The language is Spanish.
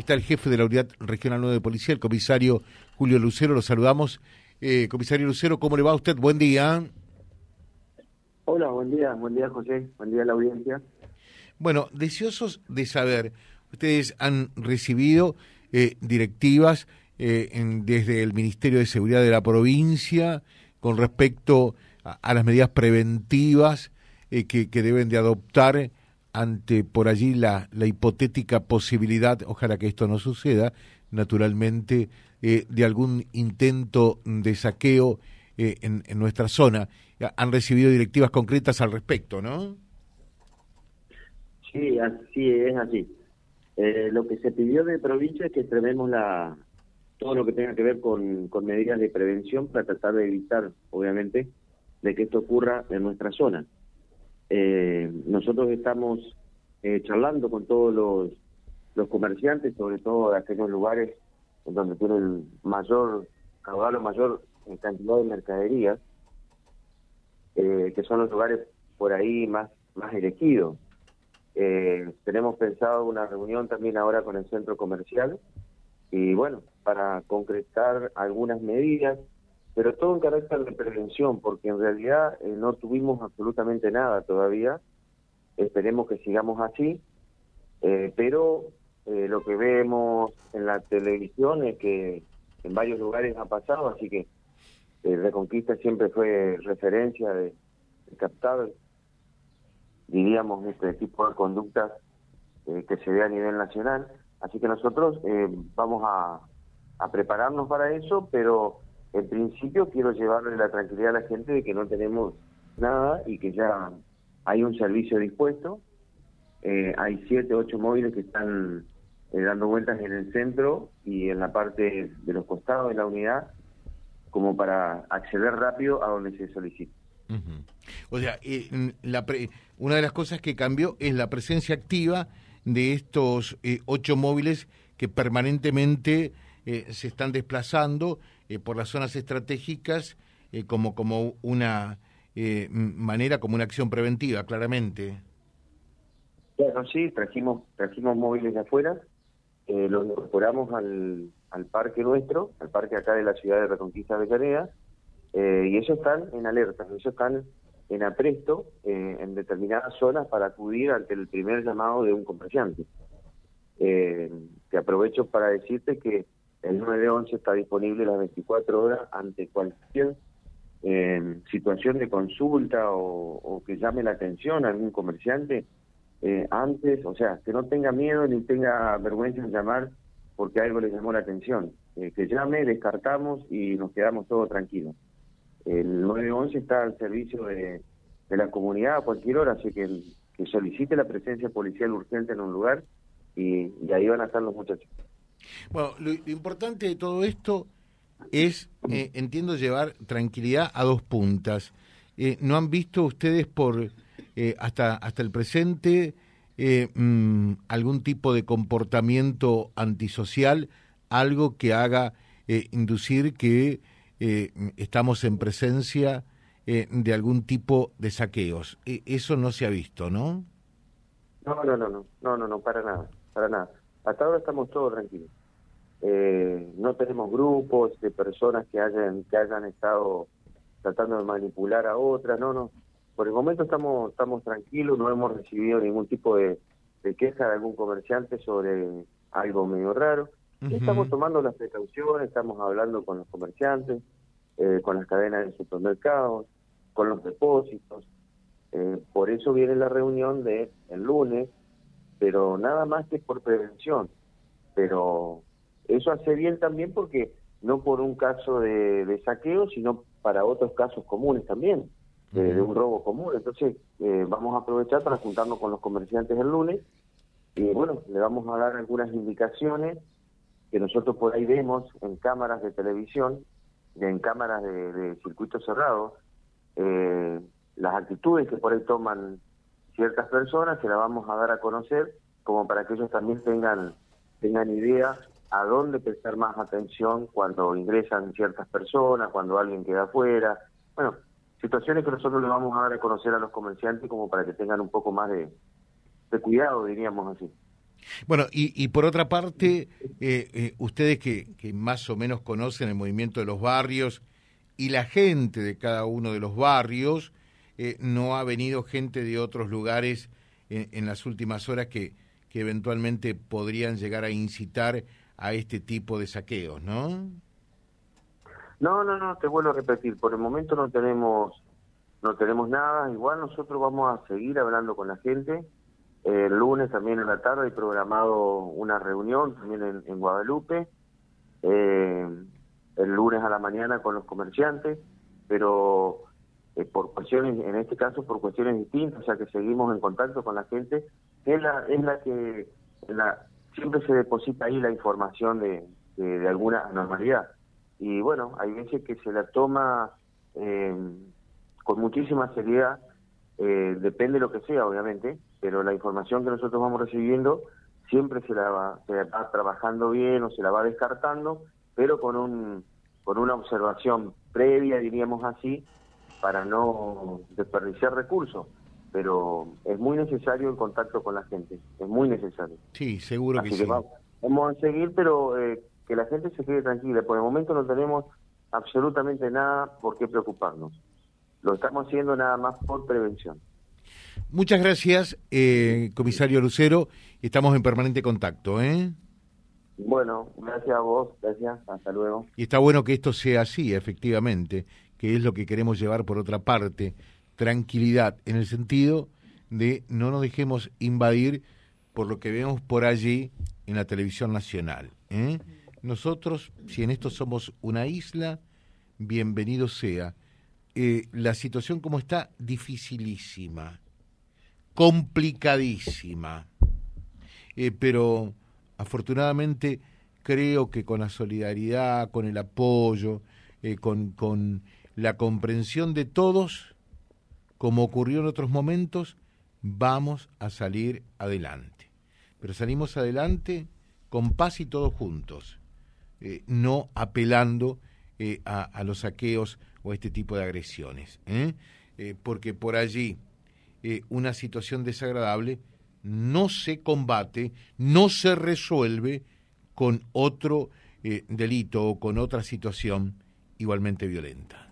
está el jefe de la Unidad Regional 9 de Policía, el comisario Julio Lucero. Lo saludamos. Eh, comisario Lucero, ¿cómo le va a usted? Buen día. Hola, buen día, buen día José, buen día a la audiencia. Bueno, deseosos de saber, ustedes han recibido eh, directivas eh, desde el Ministerio de Seguridad de la provincia con respecto a, las medidas preventivas que, que, deben de adoptar ante por allí la, la hipotética posibilidad, ojalá que esto no suceda, naturalmente, eh, de algún intento de saqueo eh, en, en, nuestra zona. Han recibido directivas concretas al respecto, ¿no? Sí, así es así. Eh, lo que se pidió de provincia es que extrememos la, todo lo que tenga que ver con, con medidas de prevención para tratar de evitar, obviamente, de que esto ocurra en nuestra zona. Eh, nosotros estamos eh, charlando con todos los, comerciantes, sobre todo de aquellos lugares donde tienen mayor caudal o mayor cantidad de mercaderías, eh, que son los lugares por ahí más, más elegidos. Eh, tenemos pensado una reunión también ahora con el centro comercial y bueno, para concretar algunas medidas pero todo en carácter de prevención, porque en realidad eh, no tuvimos absolutamente nada todavía. Esperemos que sigamos así, eh, pero eh, lo que vemos en la televisión es que en varios lugares ha pasado, así que Reconquista siempre fue referencia de, captar, diríamos, este tipo de conductas que se ve a nivel nacional. Así que nosotros vamos a prepararnos para eso, pero en principio quiero llevarle la tranquilidad a la gente de que no tenemos nada y que ya hay un servicio dispuesto. Eh, hay siete, ocho móviles que están eh, dando vueltas en el centro y en la parte de los costados de la unidad, como para acceder rápido a donde se solicita. O sea, eh, la una de las cosas que cambió es la presencia activa de estos ocho móviles que permanentemente se están desplazando eh, por las zonas estratégicas eh, como, como una eh, manera, como una acción preventiva, claramente. Bueno, sí, trajimos, trajimos móviles de afuera, los incorporamos al, al parque nuestro, al parque acá de la ciudad de Reconquista de Canea, y ellos están en alerta, ellos están en apresto en determinadas zonas para acudir ante el primer llamado de un comerciante. te aprovecho para decirte que el 911 está disponible las 24 horas ante cualquier eh, situación de consulta o, que llame la atención a algún comerciante eh, antes, o sea, que no tenga miedo ni tenga vergüenza en llamar porque algo le llamó la atención. Eh, que llame, descartamos y nos quedamos todos tranquilos. El 911 está al servicio de, la comunidad a cualquier hora, así que, que solicite la presencia policial urgente en un lugar y ahí van a estar los muchachos. Bueno, lo, importante de todo esto es, eh, entiendo, llevar tranquilidad a dos puntas. Eh, ¿No han visto ustedes por eh, hasta, hasta el presente mm, algún tipo de comportamiento antisocial, algo que haga inducir que estamos en presencia de algún tipo de saqueos? eso no se ha visto, ¿no? No, no, no, no, no, no, no, para nada, para nada. Hasta ahora estamos todos tranquilos. Eh, no tenemos grupos de personas que hayan que hayan estado tratando de manipular a otras, no, no. Por el momento estamos estamos tranquilos, no hemos recibido ningún tipo de, queja de algún comerciante sobre algo medio raro. Estamos tomando las precauciones, estamos hablando con los comerciantes, eh, con las cadenas de supermercados, con los depósitos. Eh, por eso viene la reunión de el lunes, pero nada más que por prevención. Pero eso hace bien también porque no por un caso de, saqueo, sino para otros casos comunes también, de, un robo común. Entonces, eh, vamos a aprovechar para juntarnos con los comerciantes el lunes y bueno, le vamos a dar algunas indicaciones que nosotros por ahí vemos en cámaras de televisión, en cámaras de, de circuitos cerrados, eh, las actitudes que por ahí toman ciertas personas se la vamos a dar a conocer como para que ellos también tengan tengan idea a dónde prestar más atención cuando ingresan ciertas personas, cuando alguien queda afuera. Bueno, situaciones que nosotros le vamos a dar a conocer a los comerciantes como para que tengan un poco más de, cuidado, diríamos así. Bueno, y, por otra parte, eh, eh, ustedes que, más o menos conocen el movimiento de los barrios y la gente de cada uno de los barrios, eh, no ha venido gente de otros lugares en, las últimas horas que, que eventualmente podrían llegar a incitar a este tipo de saqueos, ¿no? No, no, no, te vuelvo a repetir, por el momento no tenemos no tenemos nada, igual nosotros vamos a seguir hablando con la gente. El lunes también en la tarde hay programado una reunión también en, Guadalupe, eh, el lunes a la mañana con los comerciantes, pero eh, por cuestiones, en este caso por cuestiones distintas, o sea que seguimos en contacto con la gente, es la, es la que la, siempre se deposita ahí la información de, de, alguna anormalidad. Y bueno, hay veces que se la toma eh, con muchísima seriedad, eh, depende de lo que sea, obviamente, pero la información que nosotros vamos recibiendo siempre se la, va, se va trabajando bien o se la va descartando, pero con, un, con una observación previa, diríamos así, para no desperdiciar recursos. Pero es muy necesario el contacto con la gente, es muy necesario. Sí, seguro que, sí. vamos, a seguir, pero eh, que la gente se quede tranquila. Por el momento no tenemos absolutamente nada por qué preocuparnos. Lo estamos haciendo nada más por prevención. Muchas gracias, eh, comisario Lucero. Estamos en permanente contacto, ¿eh? Bueno, gracias a vos, gracias, hasta luego. Y está bueno que esto sea así, efectivamente, que es lo que queremos llevar por otra parte, tranquilidad, en el sentido de no nos dejemos invadir por lo que vemos por allí en la televisión nacional. ¿eh? Nosotros, si en esto somos una isla, bienvenido sea eh, la situación como está dificilísima, complicadísima, eh, pero afortunadamente creo que con la solidaridad, con el apoyo, con, con la comprensión de todos, como ocurrió en otros momentos, vamos a salir adelante. Pero salimos adelante con paz y todos juntos, no apelando a, a los saqueos o este tipo de agresiones. ¿eh? Eh, porque por allí eh, una situación desagradable no se combate, no se resuelve con otro delito o con otra situación igualmente violenta